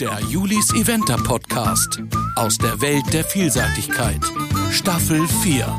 Der Julis Eventer Podcast aus der Welt der Vielseitigkeit. Staffel 4.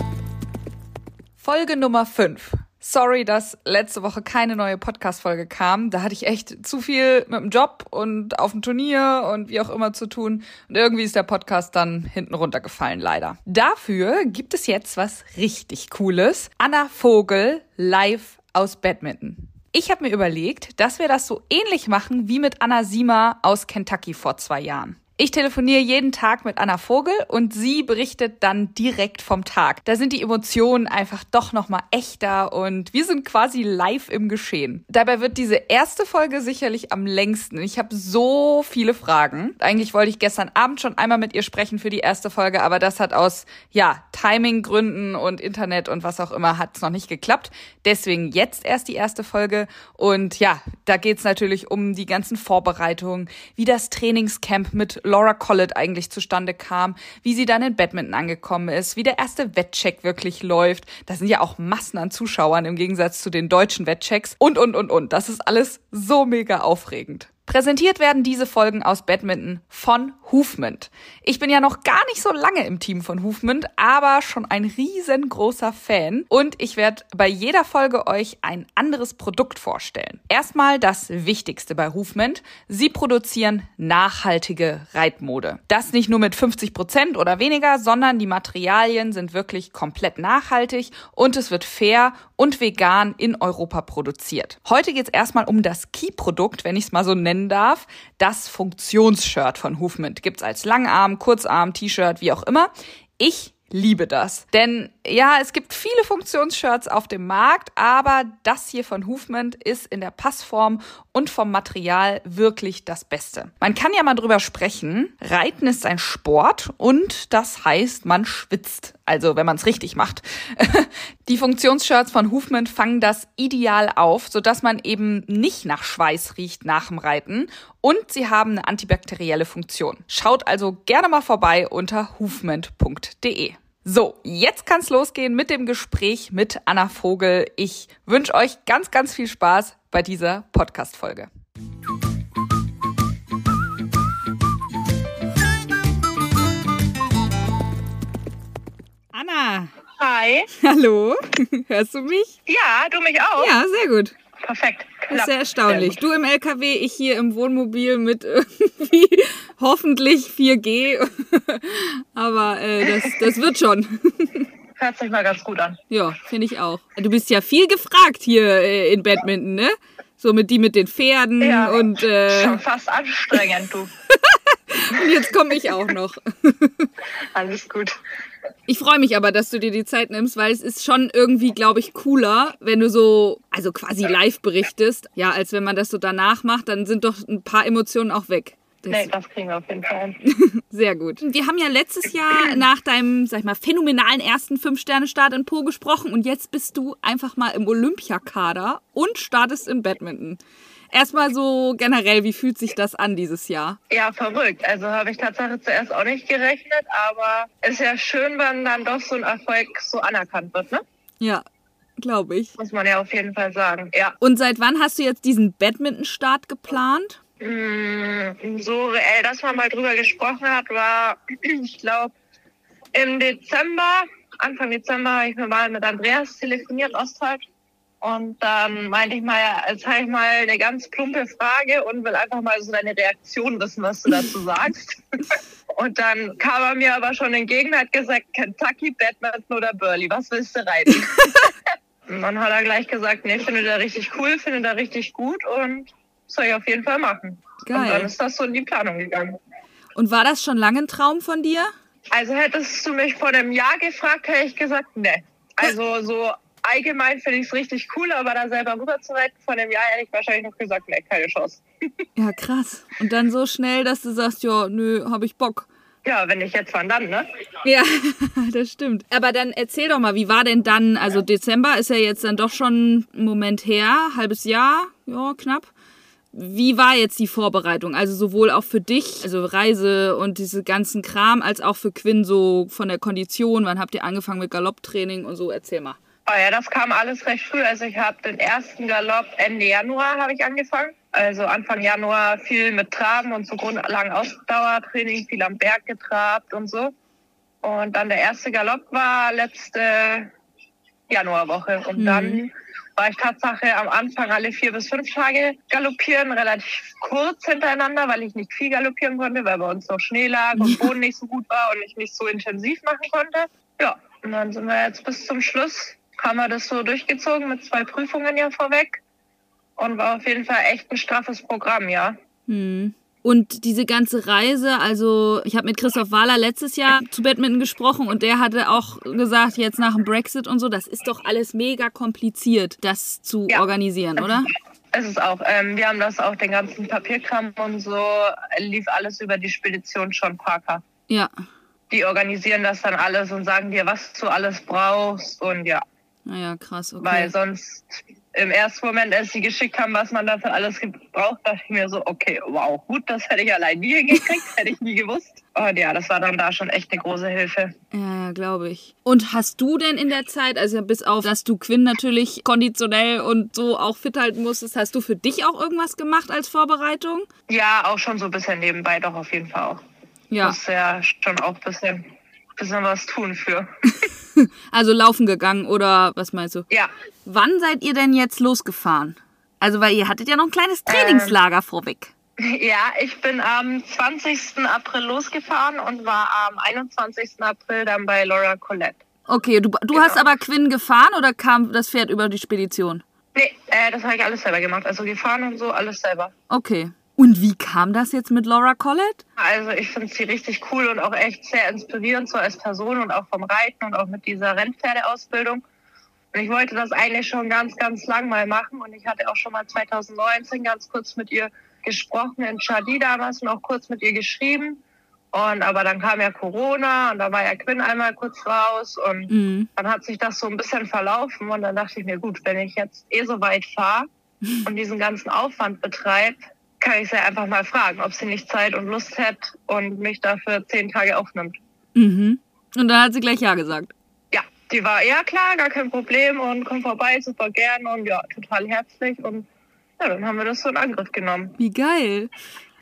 Folge Nummer 5. Sorry, dass letzte Woche keine neue Podcast-Folge kam. Da hatte ich echt zu viel mit dem Job und auf dem Turnier und wie auch immer zu tun. Und irgendwie ist der Podcast dann hinten runtergefallen, leider. Dafür gibt es jetzt was richtig Cooles. Anna Vogel live aus Badminton. Ich habe mir überlegt, dass wir das so ähnlich machen wie mit Anna Siemer aus Kentucky vor zwei Jahren. Ich telefoniere jeden Tag mit Anna Vogel und sie berichtet dann direkt vom Tag. Da sind die Emotionen einfach doch noch mal echter und wir sind quasi live im Geschehen. Dabei wird diese erste Folge sicherlich am längsten. Ich habe so viele Fragen. Eigentlich wollte ich gestern Abend schon einmal mit ihr sprechen für die erste Folge, aber das hat aus ja, Timing-Gründen und Internet und was auch immer hat's noch nicht geklappt. Deswegen jetzt erst die erste Folge und ja, da geht's natürlich um die ganzen Vorbereitungen, wie das Trainingscamp mit Laura Collett eigentlich zustande kam, wie sie dann in Badminton angekommen ist, wie der erste Wettcheck wirklich läuft. Da sind ja auch Massen an Zuschauern im Gegensatz zu den deutschen Wettchecks und, und, und, und. Das ist alles so mega aufregend. Präsentiert werden diese Folgen aus Badminton von Hoofment. Ich bin ja noch gar nicht so lange im Team von Hoofment, aber schon ein riesengroßer Fan und ich werde bei jeder Folge euch ein anderes Produkt vorstellen. Erstmal das Wichtigste bei Hoofment. Sie produzieren nachhaltige Reitmode. Das nicht nur mit 50 Prozent oder weniger, sondern die Materialien sind wirklich komplett nachhaltig und es wird fair und vegan in Europa produziert. Heute geht es erstmal um das Key-Produkt, wenn ich es mal so nenne nennen darf, das Funktionsshirt von Movement. Gibt's als Langarm, Kurzarm, T-Shirt, wie auch immer. Ich liebe das. Denn ja, es gibt viele Funktionsshirts auf dem Markt, aber das hier von Movement ist in der Passform und vom Material wirklich das Beste. Man kann ja mal drüber sprechen. Reiten ist ein Sport und das heißt, man schwitzt. Also, wenn man es richtig macht. Die Funktionsshirts von Movement fangen das ideal auf, sodass man eben nicht nach Schweiß riecht nach dem Reiten und sie haben eine antibakterielle Funktion. Schaut also gerne mal vorbei unter movement.de. So, jetzt kann's losgehen mit dem Gespräch mit Anna Vogel. Ich wünsche euch ganz, ganz viel Spaß bei dieser Podcast-Folge. Anna. Hi. Hallo. Hörst du mich? Ja, du mich auch. Ja, sehr gut. Perfekt. Das ist sehr erstaunlich. Sehr du im LKW, ich hier im Wohnmobil mit irgendwie hoffentlich 4G. Aber äh, das, das wird schon. Hört sich mal ganz gut an. Ja, finde ich auch. Du bist ja viel gefragt hier äh, in Badminton, ne? So mit die mit den Pferden ja, und. Äh, schon fast anstrengend, du. und jetzt komme ich auch noch. Alles gut. Ich freue mich aber, dass du dir die Zeit nimmst, weil es ist schon irgendwie, glaube ich, cooler, wenn du so, also quasi live berichtest. Ja, als wenn man das so danach macht, dann sind doch ein paar Emotionen auch weg. Das nee, das kriegen wir auf jeden Fall. Sehr gut. Wir haben ja letztes Jahr nach deinem, sag ich mal, phänomenalen ersten Fünf-Sterne-Start in Po gesprochen und jetzt bist du einfach mal im Olympiakader und startest im Badminton. Erstmal so generell, wie fühlt sich das an dieses Jahr? Ja, verrückt. Also habe ich tatsächlich zuerst auch nicht gerechnet, aber es ist ja schön, wenn dann doch so ein Erfolg so anerkannt wird, ne? Ja, glaube ich. Muss man ja auf jeden Fall sagen, ja. Und seit wann hast du jetzt diesen Badminton-Start geplant? Mm, so reell, dass man mal drüber gesprochen hat, war, ich glaube, im Dezember, Anfang Dezember, habe ich mir mal mit Andreas telefoniert, Osthold. Und dann meinte ich mal, jetzt habe ich mal eine ganz plumpe Frage und will einfach mal so deine Reaktion wissen, was du dazu sagst. und dann kam er mir aber schon entgegen, hat gesagt, Kentucky, Badminton oder Burley, was willst du reiten? und dann hat er gleich gesagt, nee, finde da richtig cool, finde da richtig gut und soll ich auf jeden Fall machen. Geil. Und dann ist das so in die Planung gegangen. Und war das schon lange ein Traum von dir? Also hättest du mich vor einem Jahr gefragt, hätte ich gesagt, nee. Also so allgemein finde ich es richtig cool, aber da selber rüber zu reiten, von dem Jahr hätte ich wahrscheinlich noch gesagt, nee, keine Chance. ja, krass. Und dann so schnell, dass du sagst, ja, nö, habe ich Bock. Ja, wenn ich jetzt wann dann, ne? Ja, das stimmt. Aber dann erzähl doch mal, wie war denn dann, also Dezember ist ja jetzt dann doch schon ein Moment her, halbes Jahr, ja, knapp. Wie war jetzt die Vorbereitung? Also sowohl auch für dich, also Reise und diese ganzen Kram, als auch für Quinn so von der Kondition. Wann habt ihr angefangen mit Galopptraining und so? Erzähl mal. Oh ja, das kam alles recht früh. Also ich habe den ersten Galopp Ende Januar habe ich angefangen. Also Anfang Januar viel mit Traben und so grundlangen Ausdauertraining, viel am Berg getrabt und so. Und dann der erste Galopp war letzte Januarwoche. Und Mhm. dann war ich Tatsache am Anfang alle vier bis fünf Tage galoppieren, relativ kurz hintereinander, weil ich nicht viel galoppieren konnte, weil bei uns noch Schnee lag und Boden nicht so gut war und ich nicht so intensiv machen konnte. Ja, und dann sind wir jetzt bis zum Schluss, haben wir das so durchgezogen mit zwei Prüfungen ja vorweg. Und war auf jeden Fall echt ein straffes Programm, ja. Hm. Und diese ganze Reise, also ich habe mit Christoph Wahler letztes Jahr zu Badminton gesprochen und der hatte auch gesagt, jetzt nach dem Brexit und so, das ist doch alles mega kompliziert, das zu Ja. organisieren, oder? Es ist auch, ähm, wir haben das auch, den ganzen Papierkram und so, lief alles über die Spedition John Parker. Ja. Die organisieren das dann alles und sagen dir, was du alles brauchst und ja, Naja, krass, okay. weil sonst im ersten Moment, als sie geschickt haben, was man dafür alles gebraucht, dachte ich mir so, okay, wow, gut, das hätte ich allein nie hingekriegt, hätte ich nie gewusst. Und ja, das war dann da schon echt eine große Hilfe. Ja, glaube ich. Und hast du denn in der Zeit, also bis auf, dass du Quinn natürlich konditionell und so auch fit halten musstest, hast du für dich auch irgendwas gemacht als Vorbereitung? Ja, auch schon so ein bisschen nebenbei, doch auf jeden Fall auch. Ja. Muss ja schon auch ein bisschen, bisschen was tun für. Also laufen gegangen oder was meinst du? Ja, Wann seid ihr denn jetzt losgefahren? Also, weil ihr hattet ja noch ein kleines Trainingslager vorweg. Ja, ich bin am 20. April losgefahren und war am 21. April dann bei Laura Colette. Okay, du, du hast aber Quinn gefahren oder kam das Pferd über die Spedition? Nee, äh, das habe ich alles selber gemacht. Also gefahren und so, alles selber. Okay. Und wie kam das jetzt mit Laura Collett? Also ich finde sie richtig cool und auch echt sehr inspirierend so als Person und auch vom Reiten und auch mit dieser Rennpferdeausbildung. Und ich wollte das eigentlich schon ganz, ganz lang mal machen und ich hatte auch schon mal 2019 ganz kurz mit ihr gesprochen in Charlie damals und auch kurz mit ihr geschrieben. Und aber dann kam ja Corona und da war ja Quinn einmal kurz raus und Mhm. dann hat sich das so ein bisschen verlaufen und dann dachte ich mir, gut, wenn ich jetzt eh so weit fahre und diesen ganzen Aufwand betreibe, kann ich sie einfach mal fragen, ob sie nicht Zeit und Lust hätte und mich dafür zehn Tage aufnimmt. Mhm. Und dann hat sie gleich Ja gesagt. Ja, die war, ja klar, gar kein Problem und komm vorbei, super gern und ja, total herzlich und ja, dann haben wir das so in Angriff genommen. Wie geil.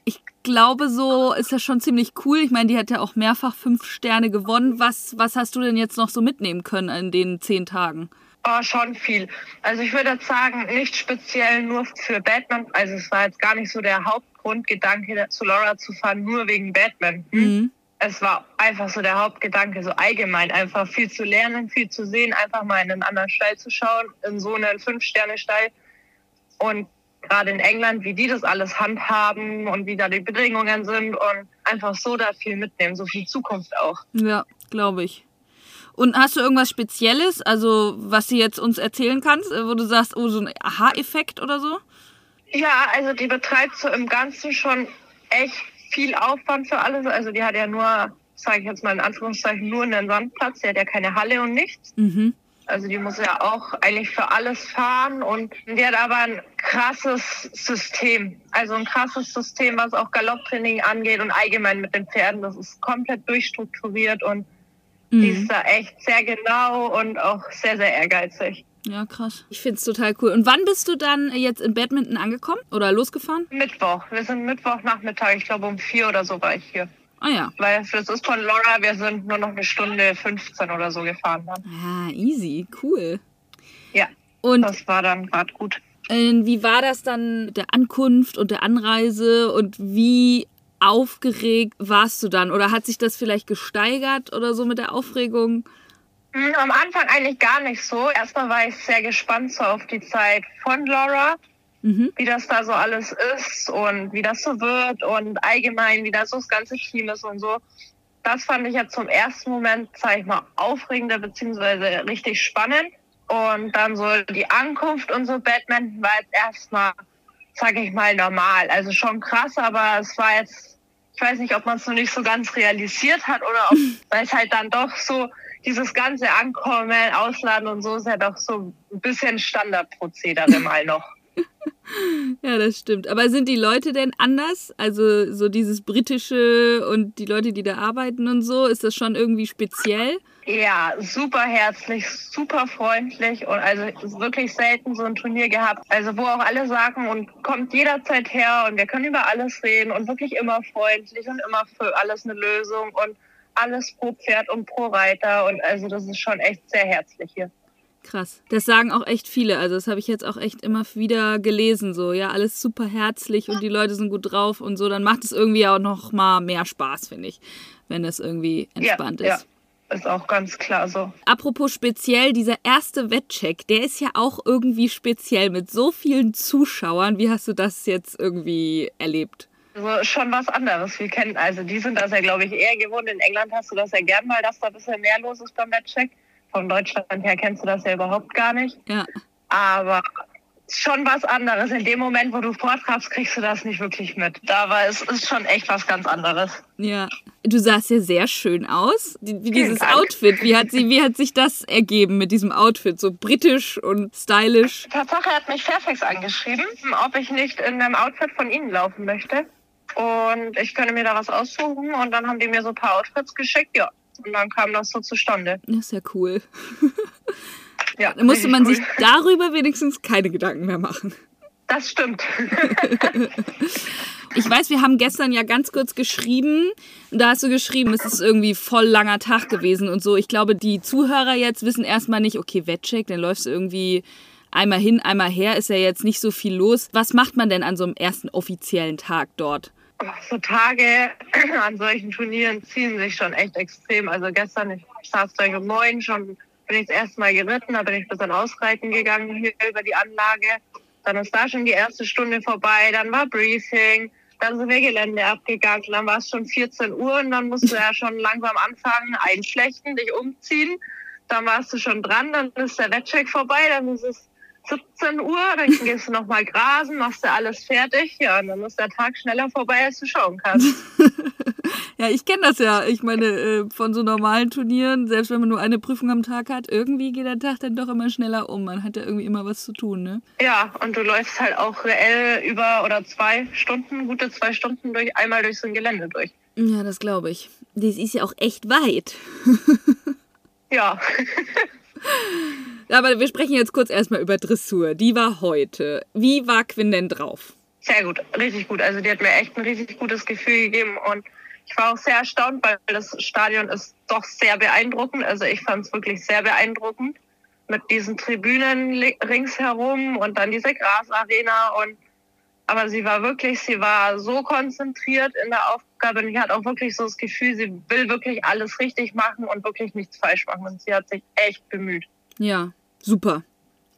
Ich glaube, so ist das schon ziemlich cool. Ich meine, die hat ja auch mehrfach fünf Sterne gewonnen. Was, was hast du denn jetzt noch so mitnehmen können in den zehn Tagen? Oh, schon viel. Also ich würde jetzt sagen, nicht speziell nur für Batman. Also es war jetzt gar nicht so der Hauptgrundgedanke, zu Laura zu fahren, nur wegen Batman. Mhm. Es war einfach so der Hauptgedanke, so allgemein, einfach viel zu lernen, viel zu sehen, einfach mal in einen anderen Stall zu schauen, in so einen Fünf-Sterne-Stall. Und gerade in England, wie die das alles handhaben und wie da die Bedingungen sind und einfach so da viel mitnehmen, so viel Zukunft auch. Ja, glaube ich. Und hast du irgendwas Spezielles, also was du jetzt uns erzählen kannst, äh, wo du sagst, oh, so ein Aha-Effekt oder so? Ja, also die betreibt so im Ganzen schon echt viel Aufwand für alles. Also die hat ja nur, sage ich jetzt mal in Anführungszeichen, nur einen Sandplatz. Die hat ja keine Halle und nichts. Mhm. Also die muss ja auch eigentlich für alles fahren und die hat aber ein krasses System. Also ein krasses System, was auch Galopptraining angeht und allgemein mit den Pferden. Das ist komplett durchstrukturiert und die Mhm. ist da echt sehr genau und auch sehr, sehr ehrgeizig. Ja, krass. Ich find's total cool. Und wann bist du dann jetzt in Badminton angekommen oder losgefahren? Mittwoch. Wir sind Mittwochnachmittag, ich glaube um vier oder so war ich hier. Ah ja. Weil das ist von Laura, wir sind nur noch eine Stunde 15 oder so gefahren. Dann. Ah, easy, cool. Ja, Und das war dann gerade gut. wie war das dann mit der Ankunft und der Anreise und wie aufgeregt warst du dann? Oder hat sich das vielleicht gesteigert oder so mit der Aufregung? Hm, Am Anfang eigentlich gar nicht so. Erstmal war ich sehr gespannt so auf die Zeit von Laura, Mhm. wie das da so alles ist und wie das so wird und allgemein, wie das so das ganze Team ist und so. Das fand ich jetzt zum ersten Moment, sag ich mal, aufregender beziehungsweise richtig spannend. Und dann so die Ankunft und so Batman war jetzt erstmal, sag ich mal, normal. Also schon krass, aber es war jetzt, ich weiß nicht, ob man es noch nicht so ganz realisiert hat oder ob, weil es halt dann doch so, dieses ganze Ankommen, Ausladen und so ist ja doch so ein bisschen Standardprozedere mal noch. Ja, das stimmt. Aber sind die Leute denn anders? Also so dieses britische und die Leute, die da arbeiten und so, ist das schon irgendwie speziell? Ja, super herzlich, super freundlich und also wirklich selten so ein Turnier gehabt. Also wo auch alle sagen und kommt jederzeit her und wir können über alles reden und wirklich immer freundlich und immer für alles eine Lösung und alles pro Pferd und pro Reiter und also das ist schon echt sehr herzlich hier. Krass. Das sagen auch echt viele. Also das habe ich jetzt auch echt immer wieder gelesen. So, ja, alles super herzlich und die Leute sind gut drauf und so. Dann macht es irgendwie auch noch mal mehr Spaß, finde ich, wenn das irgendwie entspannt ja, ist. Ja, ist auch ganz klar so. Apropos speziell, dieser erste Wettcheck, der ist ja auch irgendwie speziell mit so vielen Zuschauern. Wie hast du das jetzt irgendwie erlebt? Also schon was anderes. Wir kennen, also die sind das ja, glaube ich, eher gewohnt. In England hast du das ja gern mal, dass da ein bisschen mehr los ist beim Wettcheck von Deutschland her kennst du das ja überhaupt gar nicht. Ja. Aber schon was anderes. In dem Moment, wo du vortragst, kriegst du das nicht wirklich mit. Da war es ist schon echt was ganz anderes. Ja. Du sahst ja sehr schön aus. Wie dieses. Outfit. Wie hat, sie, wie hat sich das ergeben mit diesem Outfit? So britisch und stylisch. Tatsache hat mich Fairfax angeschrieben, ob ich nicht in einem Outfit von ihnen laufen möchte. Und ich könnte mir da was aussuchen. Und dann haben die mir so ein paar Outfits geschickt. Ja. Und dann kam das so zustande. Das ist ja cool. Ja, Da musste man cool. sich darüber wenigstens keine Gedanken mehr machen. Das stimmt. Ich weiß, wir haben gestern ja ganz kurz geschrieben. Und da hast du geschrieben, es ist irgendwie voll langer Tag gewesen und so. Ich glaube, die Zuhörer jetzt wissen erstmal nicht, okay, Wettcheck, dann läufst du irgendwie einmal hin, einmal her, ist ja jetzt nicht so viel los. Was macht man denn an so einem ersten offiziellen Tag dort? so Tage an solchen Turnieren ziehen sich schon echt extrem. Also gestern, ich saß gleich um neun schon, bin ich das erste Mal geritten, da bin ich bis dann ausreiten gegangen hier über die Anlage. Dann ist da schon die erste Stunde vorbei, dann war Briefing, dann sind wir Gelände abgegangen, dann war es schon 14 Uhr und dann musst du ja schon langsam anfangen, einschlechten, dich umziehen. Dann warst du schon dran, dann ist der Wettcheck vorbei, dann ist es 17 Uhr, dann gehst du nochmal grasen, machst du alles fertig, ja, und dann ist der Tag schneller vorbei, als du schauen kannst. Ja, ich kenne das ja. Ich meine, äh, von so normalen Turnieren, selbst wenn man nur eine Prüfung am Tag hat, irgendwie geht der Tag dann doch immer schneller um. Man hat ja irgendwie immer was zu tun, ne? Ja, und du läufst halt auch reell über oder zwei Stunden, gute zwei Stunden durch, einmal durch so ein Gelände durch. Ja, das glaube ich. Das ist ja auch echt weit. Ja, Aber wir sprechen jetzt kurz erstmal über Dressur. Die war heute. Wie war Quinn denn drauf? sehr gut, richtig gut. Also die hat mir echt ein richtig gutes Gefühl gegeben und ich war auch sehr erstaunt, weil das Stadion ist doch sehr beeindruckend. Also ich fand es wirklich sehr beeindruckend mit diesen Tribünen ringsherum und dann diese Grasarena und aber sie war wirklich, sie war so konzentriert in der Aufgabe und ich hatte auch wirklich so das Gefühl, sie will wirklich alles richtig machen und wirklich nichts falsch machen und sie hat sich echt bemüht. Ja, super.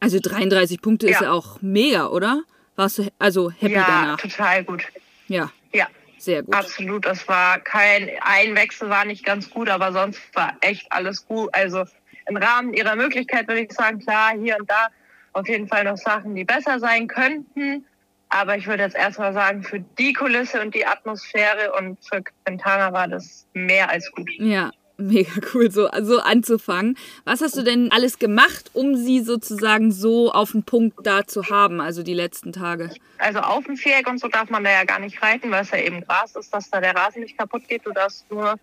Also 33 Punkte ist Ja. ja auch mega, oder? Warst du also happy ja, danach? total gut. Ja, Ja, sehr gut. Absolut, das war kein ein Wechsel war nicht ganz gut, aber sonst war echt alles gut. Also im Rahmen ihrer Möglichkeit würde ich sagen, klar, hier und da auf jeden Fall noch Sachen, die besser sein könnten. Aber ich würde jetzt erstmal sagen, für die Kulisse und die Atmosphäre und für Quintana war das mehr als gut. Ja, mega cool, so, so anzufangen. Was hast du denn alles gemacht, um sie sozusagen so auf den Punkt da zu haben, also die letzten Tage? Also auf dem Viereck und so darf man da ja gar nicht reiten, weil es ja eben Gras ist, dass da der Rasen nicht kaputt geht. Du darfst nur,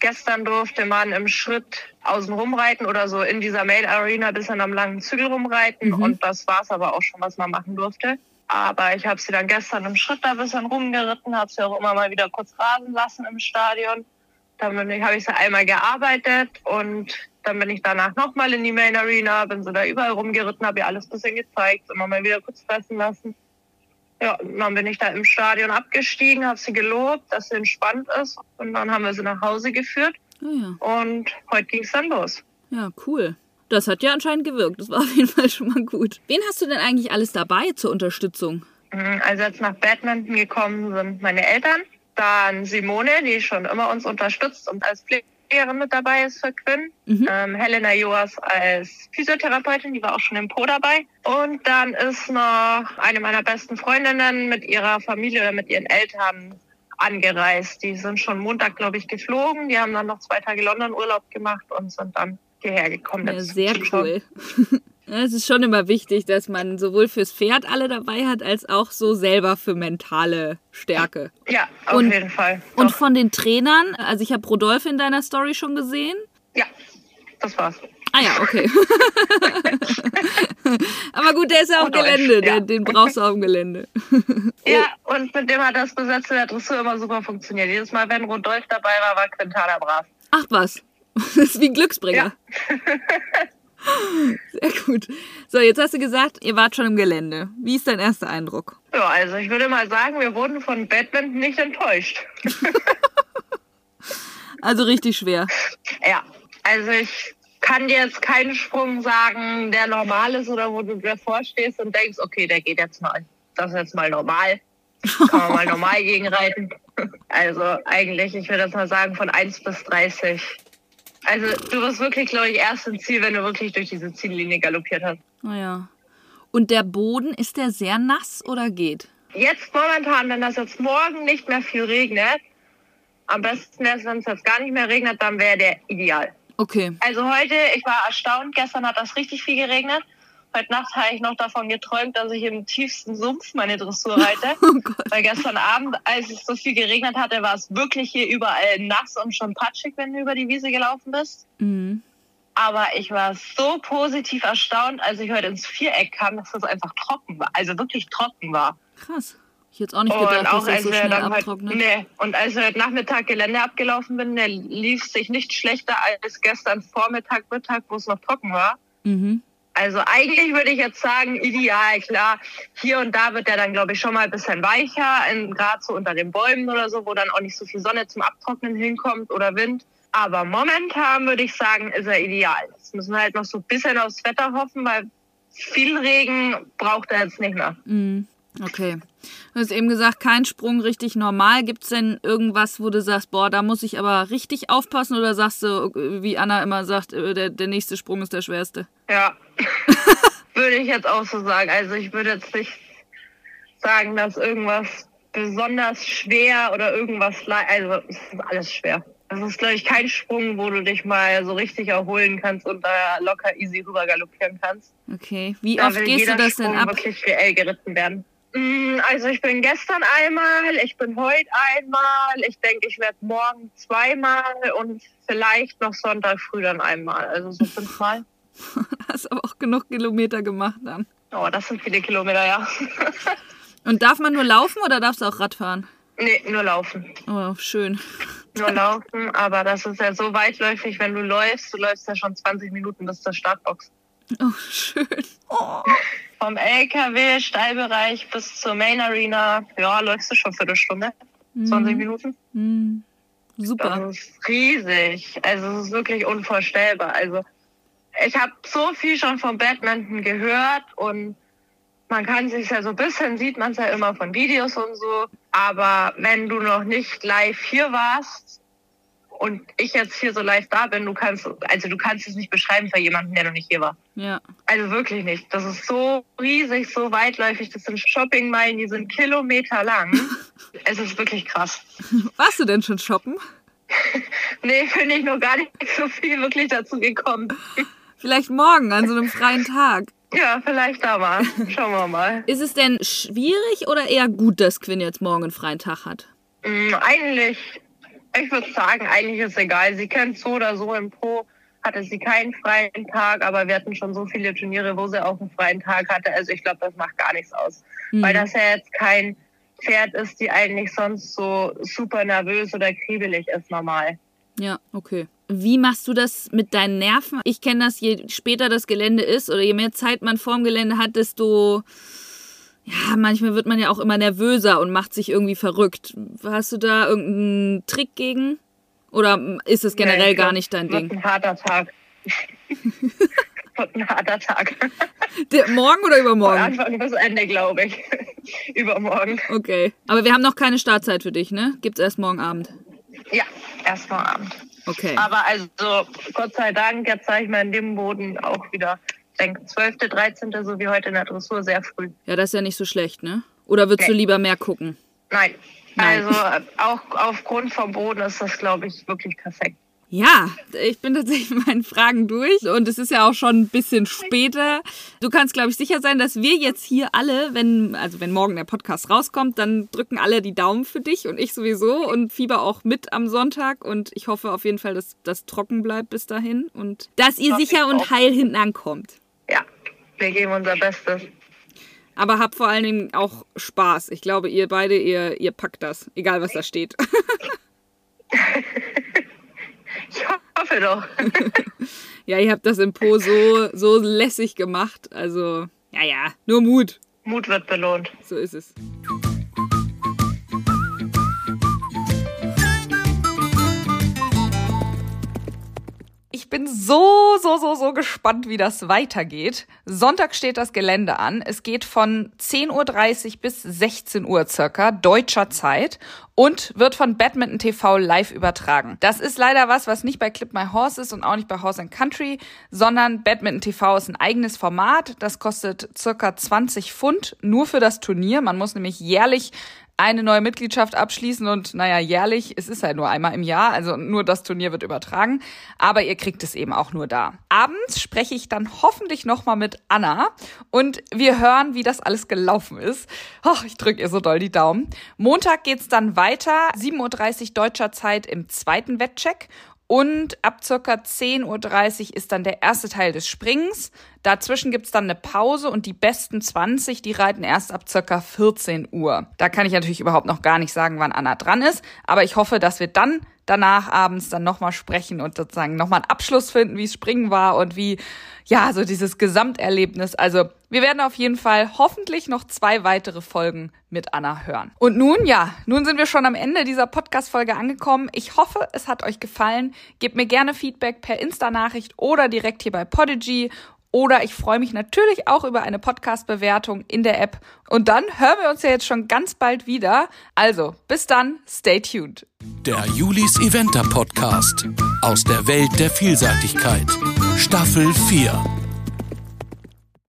gestern durfte man im Schritt außen rumreiten oder so in dieser Main Arena ein bisschen am langen Zügel rumreiten Mhm. und das war es aber auch schon, was man machen durfte. Aber ich habe sie dann gestern im Schritt da ein bisschen rumgeritten, habe sie auch immer mal wieder kurz rasen lassen im Stadion. Dann bin ich- habe ich sie einmal gearbeitet und dann bin ich danach nochmal in die Main Arena, bin sie da überall rumgeritten, habe ihr alles ein bisschen gezeigt, immer mal wieder kurz fressen lassen. Ja, und dann bin ich da im Stadion abgestiegen, habe sie gelobt, dass sie entspannt ist. Und dann haben wir sie nach Hause geführt. Ah ja, Und heute ging es dann los. ja, cool. Das hat ja anscheinend gewirkt. Das war auf jeden Fall schon mal gut. Wen hast du denn eigentlich alles dabei zur Unterstützung? Mhm, Also jetzt nach Badminton gekommen sind meine Eltern. Dann Simone, die schon immer uns unterstützt und als Pflegerin mit dabei ist für Quinn. Mhm. Ähm, Helena Joas als Physiotherapeutin, die war auch schon im Po dabei. Und dann ist noch eine meiner besten Freundinnen mit ihrer Familie oder mit ihren Eltern angereist. Die sind schon Montag, glaube ich, geflogen. Die haben dann noch zwei Tage London Urlaub gemacht und sind dann hierher gekommen. Ja, sehr cool. Ja, Es ist schon immer wichtig, dass man sowohl fürs Pferd alle dabei hat, als auch so selber für mentale Stärke. Ja, auf Und- jeden Fall. Und Doch. von den Trainern, also ich habe Rodolphe in deiner Story schon gesehen. ja, das war's. Ah ja, okay. Aber gut, der ist ja auch Und Deutsch, Gelände, ja. der, den brauchst du auch im Gelände. Ja, und mit dem hat das Besetzen der Dressur immer super funktioniert. Jedes Mal, wenn Rudolf dabei war, war Quintana brav. Ach was, das ist wie ein Glücksbringer. Sehr gut. So, jetzt hast du gesagt, ihr wart schon im Gelände. Wie ist dein erster Eindruck? Ja, also ich würde mal sagen, wir wurden von Badminton nicht enttäuscht. Also richtig schwer. Ja, also ich kann dir jetzt keinen Sprung sagen, der normal ist oder wo du davor stehst und denkst, okay, der geht jetzt mal. Das ist jetzt mal normal. Kann man mal normal gegenreiten. Also eigentlich, ich würde jetzt mal sagen, von 1 bis 30. Also du wirst wirklich, glaube ich, erst ins Ziel, wenn du wirklich durch diese Ziellinie galoppiert hast. Naja. Und der Boden, ist der sehr nass oder geht? Jetzt momentan, wenn das jetzt morgen nicht mehr viel regnet, am besten wäre es, wenn es jetzt gar nicht mehr regnet, dann wäre der ideal. Okay. Also heute, ich war erstaunt, gestern hat das richtig viel geregnet. Heute Nacht habe ich noch davon geträumt, dass ich im tiefsten Sumpf meine Dressur reite. Oh. Weil gestern Abend, als es so viel geregnet hatte, war es wirklich hier überall nass und schon patschig, wenn du über die Wiese gelaufen bist. Mhm. Aber ich war so positiv erstaunt, als ich heute ins Viereck kam, dass es einfach trocken war. Also wirklich trocken war. Krass. Ich hätte auch nicht gedacht, Und dass auch das als so schnell heute, abtrocknet. nee, und als wir heute Nachmittag Gelände abgelaufen bin, lief sich nicht schlechter als gestern Vormittag, Mittag, wo es noch trocken war. Mhm. Also eigentlich würde ich jetzt sagen, ideal, klar. Hier und da wird der dann, glaube ich, schon mal ein bisschen weicher, gerade so unter den Bäumen oder so, wo dann auch nicht so viel Sonne zum Abtrocknen hinkommt oder Wind. Aber momentan würde ich sagen, ist er ideal. Jetzt müssen wir halt noch so ein bisschen aufs Wetter hoffen, weil viel Regen braucht er jetzt nicht mehr. Mhm. Okay. Du hast eben gesagt, kein Sprung richtig normal. Gibt es denn irgendwas, wo du sagst, boah, da muss ich aber richtig aufpassen? Oder sagst du, wie Anna immer sagt, äh, der, der nächste Sprung ist der schwerste? Ja, würde ich jetzt auch so sagen. Also ich würde jetzt nicht sagen, dass irgendwas besonders schwer oder irgendwas, le- also es ist alles schwer. Das ist, glaube ich, kein Sprung, wo du dich mal so richtig erholen kannst und da locker easy rüber galoppieren kannst. Okay. Wie oft gehst du das denn Sprung ab? wirklich reell geritten werden. Mm, Also ich bin gestern einmal, ich bin heute einmal, ich denke, ich werde morgen zweimal und vielleicht noch Sonntag früh dann einmal. Also so fünfmal. Hast aber auch genug Kilometer gemacht dann. Oh, das sind viele Kilometer, ja. Und darf man nur laufen oder darfst du auch Radfahren? nee, nur laufen. Oh, schön. Nur laufen, aber das ist ja so weitläufig, wenn du läufst. Du läufst ja schon 20 Minuten bis zur Startbox. Oh, schön. Oh. Vom LKW, Stallbereich bis zur Main Arena, ja, läufst du schon Viertelstunde, 20 Minuten. Hm. Super. Das ist riesig. Also es ist wirklich unvorstellbar. Also ich habe so viel schon vom Badminton gehört und man kann sich ja so ein bisschen, sieht man es ja immer von Videos und so. Aber wenn du noch nicht live hier warst und ich jetzt hier so live da bin, du kannst, also du kannst es nicht beschreiben für jemanden, der noch nicht hier war. Ja. Also wirklich nicht. Das ist so riesig, so weitläufig. Das sind Shoppingmeilen, die sind Kilometer lang. es ist wirklich krass. Warst du denn schon shoppen? Nee, bin ich noch gar nicht so viel wirklich dazu gekommen. Vielleicht morgen an so einem freien Tag. Ja, vielleicht da mal. Schauen wir mal. Ist es denn schwierig oder eher gut, dass Quinn jetzt morgen einen freien Tag hat? Mm, eigentlich, ich würde sagen, eigentlich ist egal. Sie kennt so oder so im Pro, hatte sie keinen freien Tag, aber wir hatten schon so viele Turniere, wo sie auch einen freien Tag hatte. Also ich glaube, das macht gar nichts aus. Mhm. Weil das ja jetzt kein Pferd ist, die eigentlich sonst so super nervös oder kriebelig ist normal. Ja, okay. Wie machst du das mit deinen Nerven? Ich kenne das, je später das Gelände ist oder je mehr Zeit man vorm Gelände hat, desto. Ja, manchmal wird man ja auch immer nervöser und macht sich irgendwie verrückt. Hast du da irgendeinen Trick gegen? Oder ist es generell Nee, gar nicht dein Ding? ein harter Tag. wird ein harter Tag. Der, morgen oder Von übermorgen? Anfang bis Ende, glaube ich. Übermorgen. Okay. Aber wir haben noch keine Startzeit für dich, ne? Gibt's erst morgen Abend. Ja, erst mal Abend. Okay. Aber also, Gott sei Dank, jetzt sage ich mal in dem Boden auch wieder, ich denke, 12., 13., so wie heute in der Dressur, sehr früh. Ja, das ist ja nicht so schlecht, ne? Oder würdest du Nee. lieber mehr gucken? Nein. Nein. Also, auch aufgrund vom Boden ist das, glaube ich, wirklich perfekt. Ja, ich bin tatsächlich mit meinen Fragen durch und es ist ja auch schon ein bisschen später. Du kannst, glaube ich, sicher sein, dass wir jetzt hier alle, wenn, also wenn morgen der Podcast rauskommt, dann drücken alle die Daumen für dich und ich sowieso und Fieber auch mit am Sonntag und ich hoffe auf jeden Fall, dass das trocken bleibt bis dahin und dass ihr sicher und heil hinten ankommt. Ja, wir geben unser Bestes. Aber habt vor allen Dingen auch Spaß. Ich glaube, ihr beide, ihr, ihr packt das, egal was da steht. Ich doch. ja, ihr habt das im Po so, so lässig gemacht. Also, ja, ja, nur Mut. Mut wird belohnt. So ist es. Ich bin so, so, so, so gespannt, wie das weitergeht. Sonntag steht das Gelände an. Es geht von 10.30 Uhr bis 16 Uhr circa, deutscher Zeit und wird von Badminton TV live übertragen. Das ist leider was, was nicht bei Clip My Horse ist und auch nicht bei Horse and Country, sondern Badminton TV ist ein eigenes Format. Das kostet circa 20 Pfund nur für das Turnier. Man muss nämlich jährlich eine neue Mitgliedschaft abschließen und naja, jährlich, es ist halt nur einmal im Jahr, also nur das Turnier wird übertragen, aber ihr kriegt es eben auch nur da. Abends spreche ich dann hoffentlich nochmal mit Anna und wir hören, wie das alles gelaufen ist. Och, ich drücke ihr so doll die Daumen. Montag geht's dann weiter, 7.30 Uhr deutscher Zeit im zweiten Wettcheck und ab circa 10.30 Uhr ist dann der erste Teil des Springens. Dazwischen gibt's dann eine Pause und die besten 20, die reiten erst ab circa 14 Uhr. Da kann ich natürlich überhaupt noch gar nicht sagen, wann Anna dran ist, aber ich hoffe, dass wir dann danach abends dann nochmal sprechen und sozusagen nochmal einen Abschluss finden, wie es Springen war und wie, ja, so dieses Gesamterlebnis. Also wir werden auf jeden Fall hoffentlich noch zwei weitere Folgen mit Anna hören. Und nun, ja, nun sind wir schon am Ende dieser Podcast-Folge angekommen. Ich hoffe, es hat euch gefallen. Gebt mir gerne Feedback per Insta-Nachricht oder direkt hier bei Podigy oder ich freue mich natürlich auch über eine Podcast-Bewertung in der App. Und dann hören wir uns ja jetzt schon ganz bald wieder. Also, bis dann, stay tuned. Der Julis Eventer Podcast aus der Welt der Vielseitigkeit. Staffel 4.